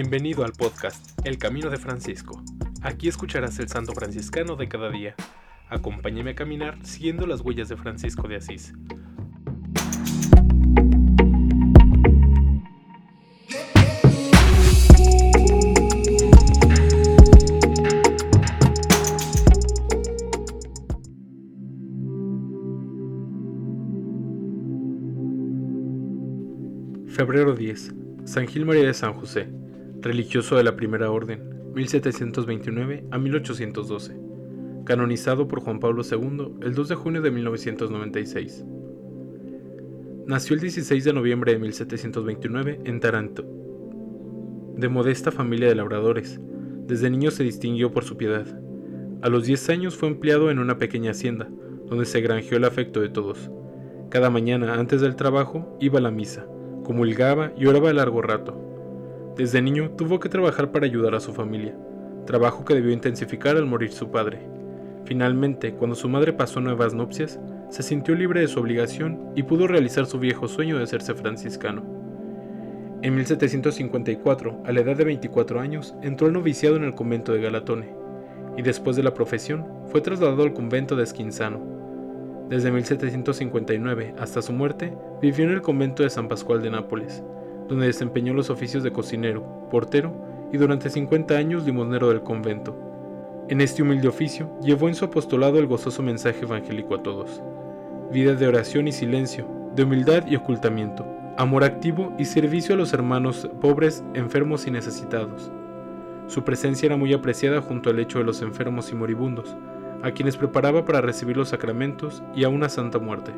Bienvenido al podcast El Camino de Francisco. Aquí escucharás el santo franciscano de cada día. Acompáñame a caminar siguiendo las huellas de Francisco de Asís. Febrero 10. San Gil María de San José, religioso de la Primera Orden, 1729 a 1812. Canonizado por Juan Pablo II el 2 de junio de 1996. Nació el 16 de noviembre de 1729 en Taranto. De modesta familia de labradores, desde niño se distinguió por su piedad. A los 10 años fue empleado en una pequeña hacienda, donde se granjeó el afecto de todos. Cada mañana antes del trabajo iba a la misa comulgaba y oraba largo rato. Desde niño tuvo que trabajar para ayudar a su familia, trabajo que debió intensificar al morir su padre. Finalmente, cuando su madre pasó nuevas nupcias, se sintió libre de su obligación y pudo realizar su viejo sueño de hacerse franciscano. En 1754, a la edad de 24 años, entró al noviciado en el convento de Galatone, y después de la profesión fue trasladado al convento de Esquinzano, desde 1759 hasta su muerte, vivió en el convento de San Pascual de Nápoles, donde desempeñó los oficios de cocinero, portero y durante 50 años limonero del convento. En este humilde oficio llevó en su apostolado el gozoso mensaje evangélico a todos. Vida de oración y silencio, de humildad y ocultamiento, amor activo y servicio a los hermanos pobres, enfermos y necesitados. Su presencia era muy apreciada junto al lecho de los enfermos y moribundos, a quienes preparaba para recibir los sacramentos y a una santa muerte.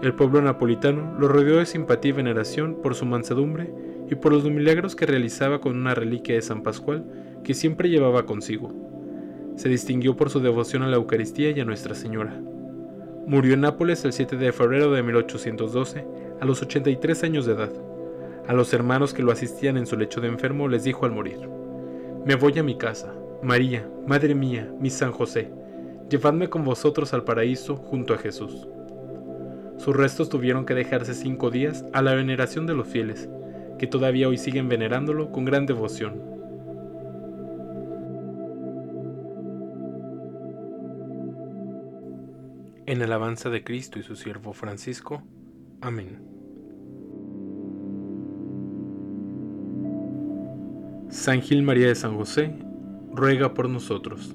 El pueblo napolitano lo rodeó de simpatía y veneración por su mansedumbre y por los milagros que realizaba con una reliquia de San Pascual que siempre llevaba consigo. Se distinguió por su devoción a la Eucaristía y a Nuestra Señora. Murió en Nápoles el 7 de febrero de 1812, a los 83 años de edad. A los hermanos que lo asistían en su lecho de enfermo les dijo al morir, Me voy a mi casa, María, Madre mía, mi San José, llevadme con vosotros al paraíso junto a Jesús. Sus restos tuvieron que dejarse cinco días a la veneración de los fieles, que todavía hoy siguen venerándolo con gran devoción. En alabanza de Cristo y su siervo Francisco. Amén. San Gil María de San José, ruega por nosotros.